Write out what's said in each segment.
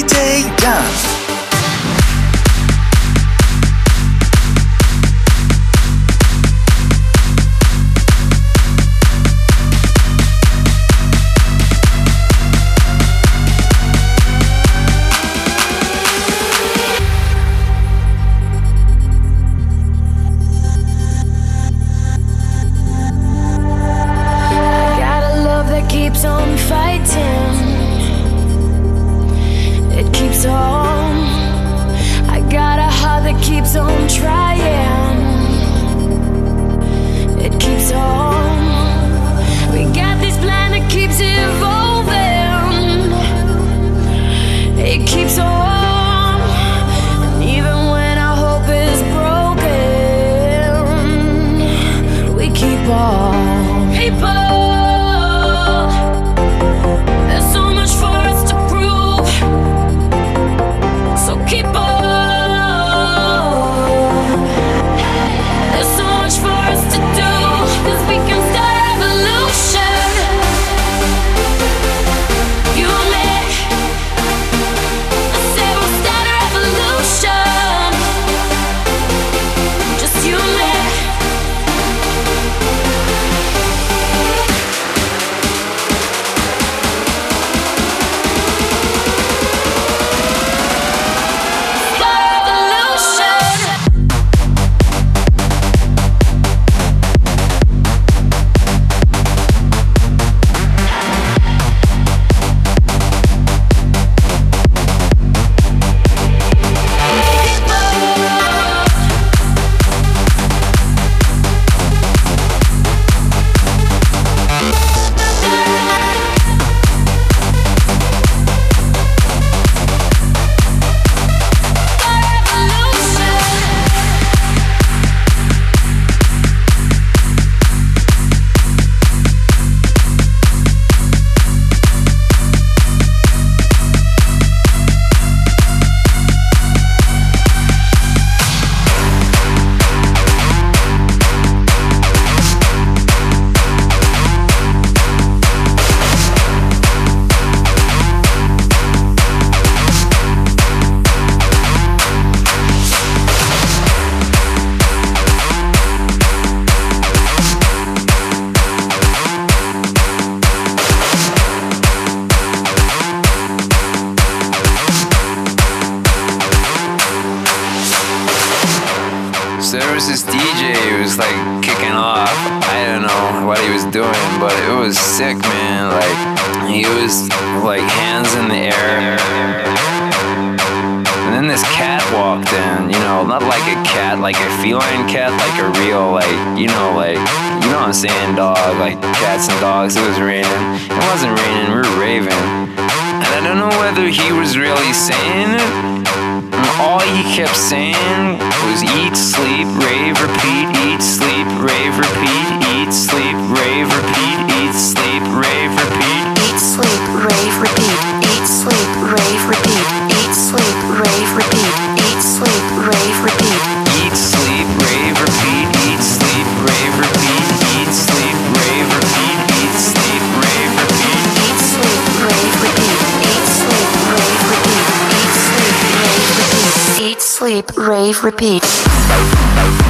DJ Dance. fall not like a cat, like a feline cat, like a real, like, you know, like, you know what I'm saying, dog, like cats and dogs. It was raining. It wasn't raining, we were raving. And I don't know whether he was really saying it. All he kept saying was eat, sleep, rave, repeat, eat, sleep, rave, repeat, eat, sleep, rave, repeat, eat, sleep, rave, repeat, eat, sleep, rave, repeat. Sleep Rave Repeat.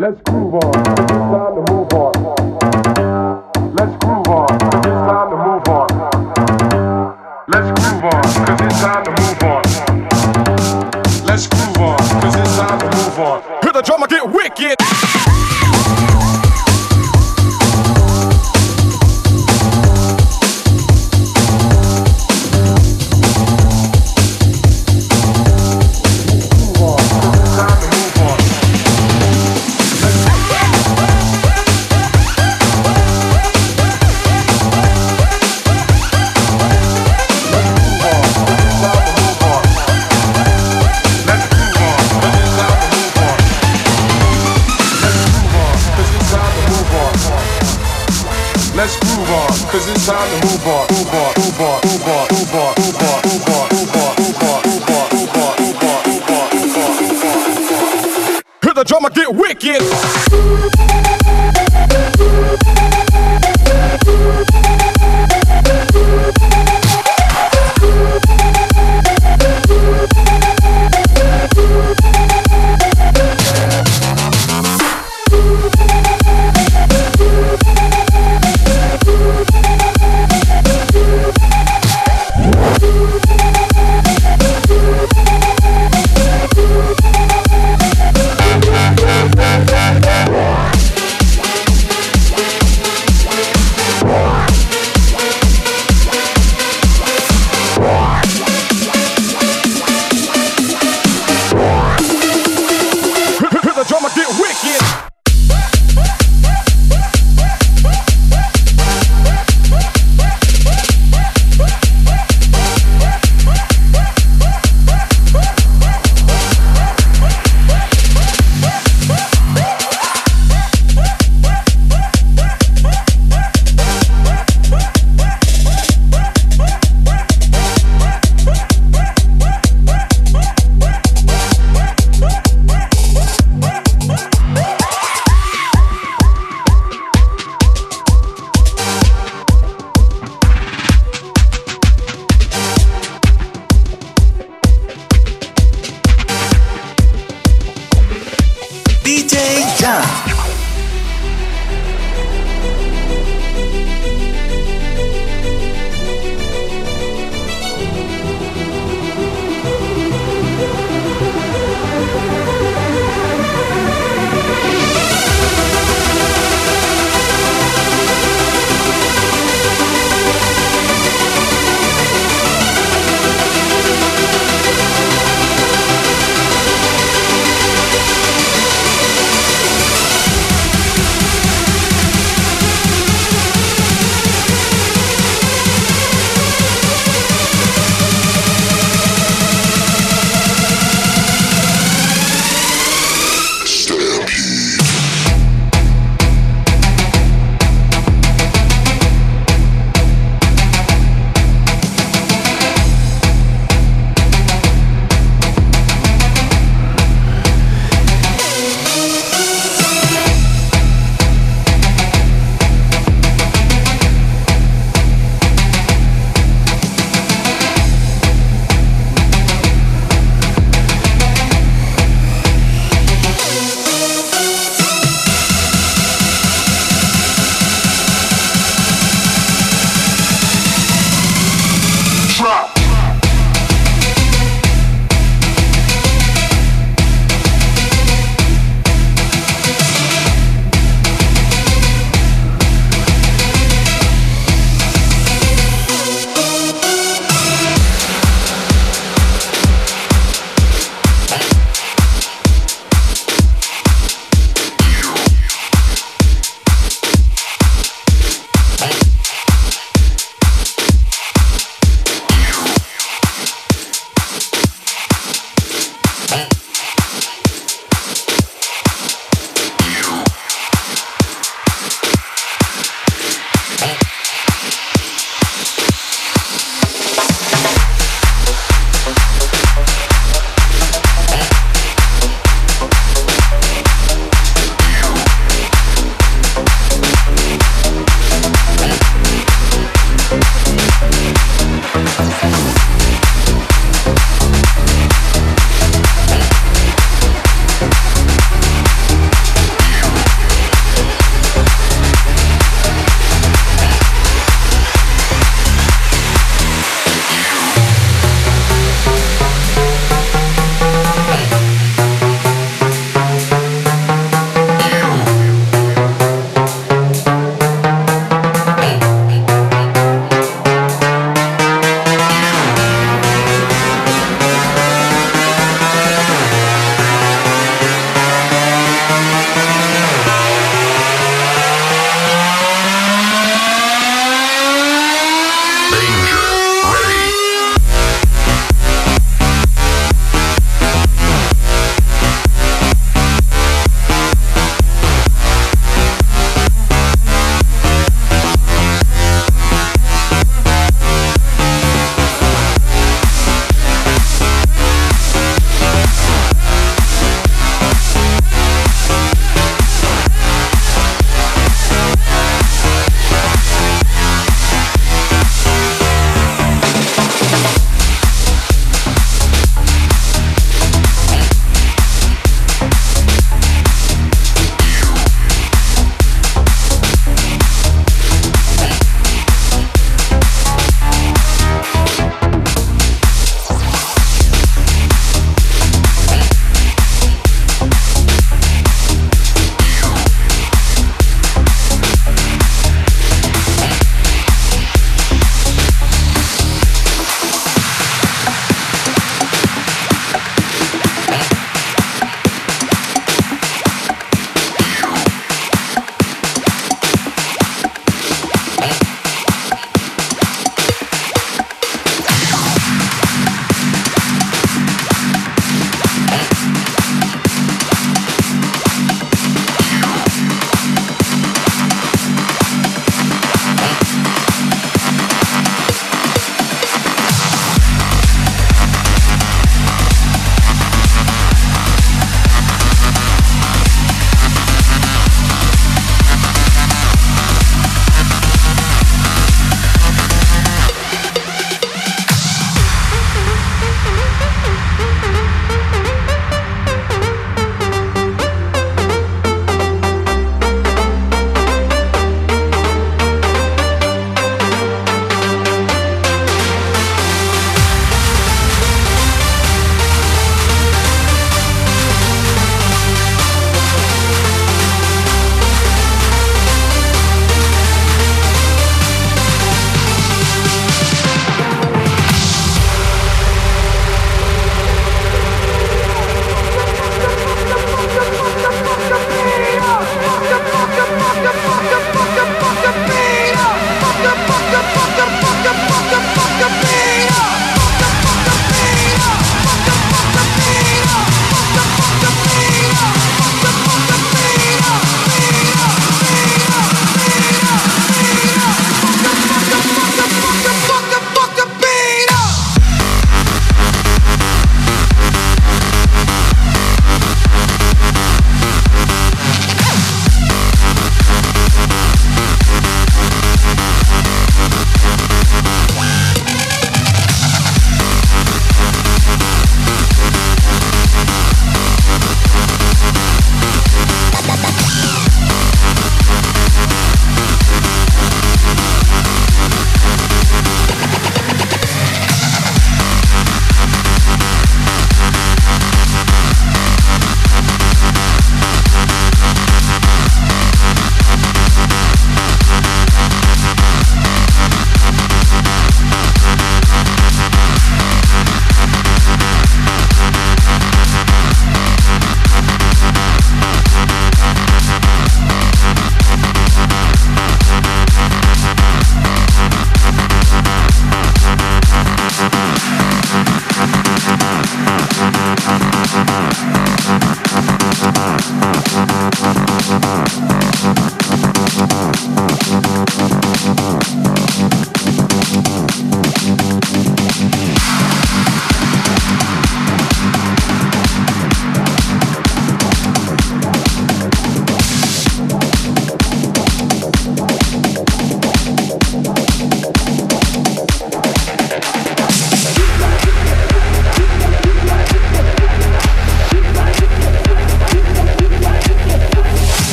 Let's groove on. It's time to move on. the drummer get wicked.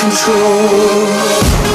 control.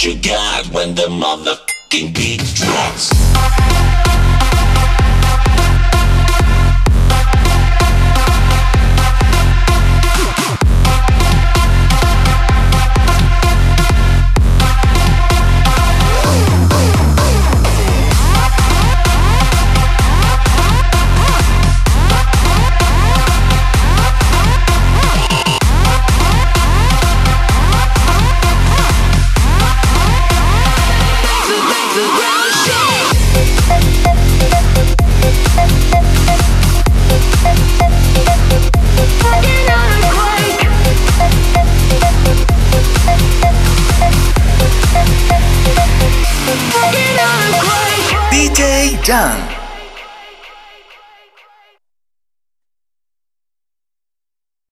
what you got when the motherfucking beat drops. Jam.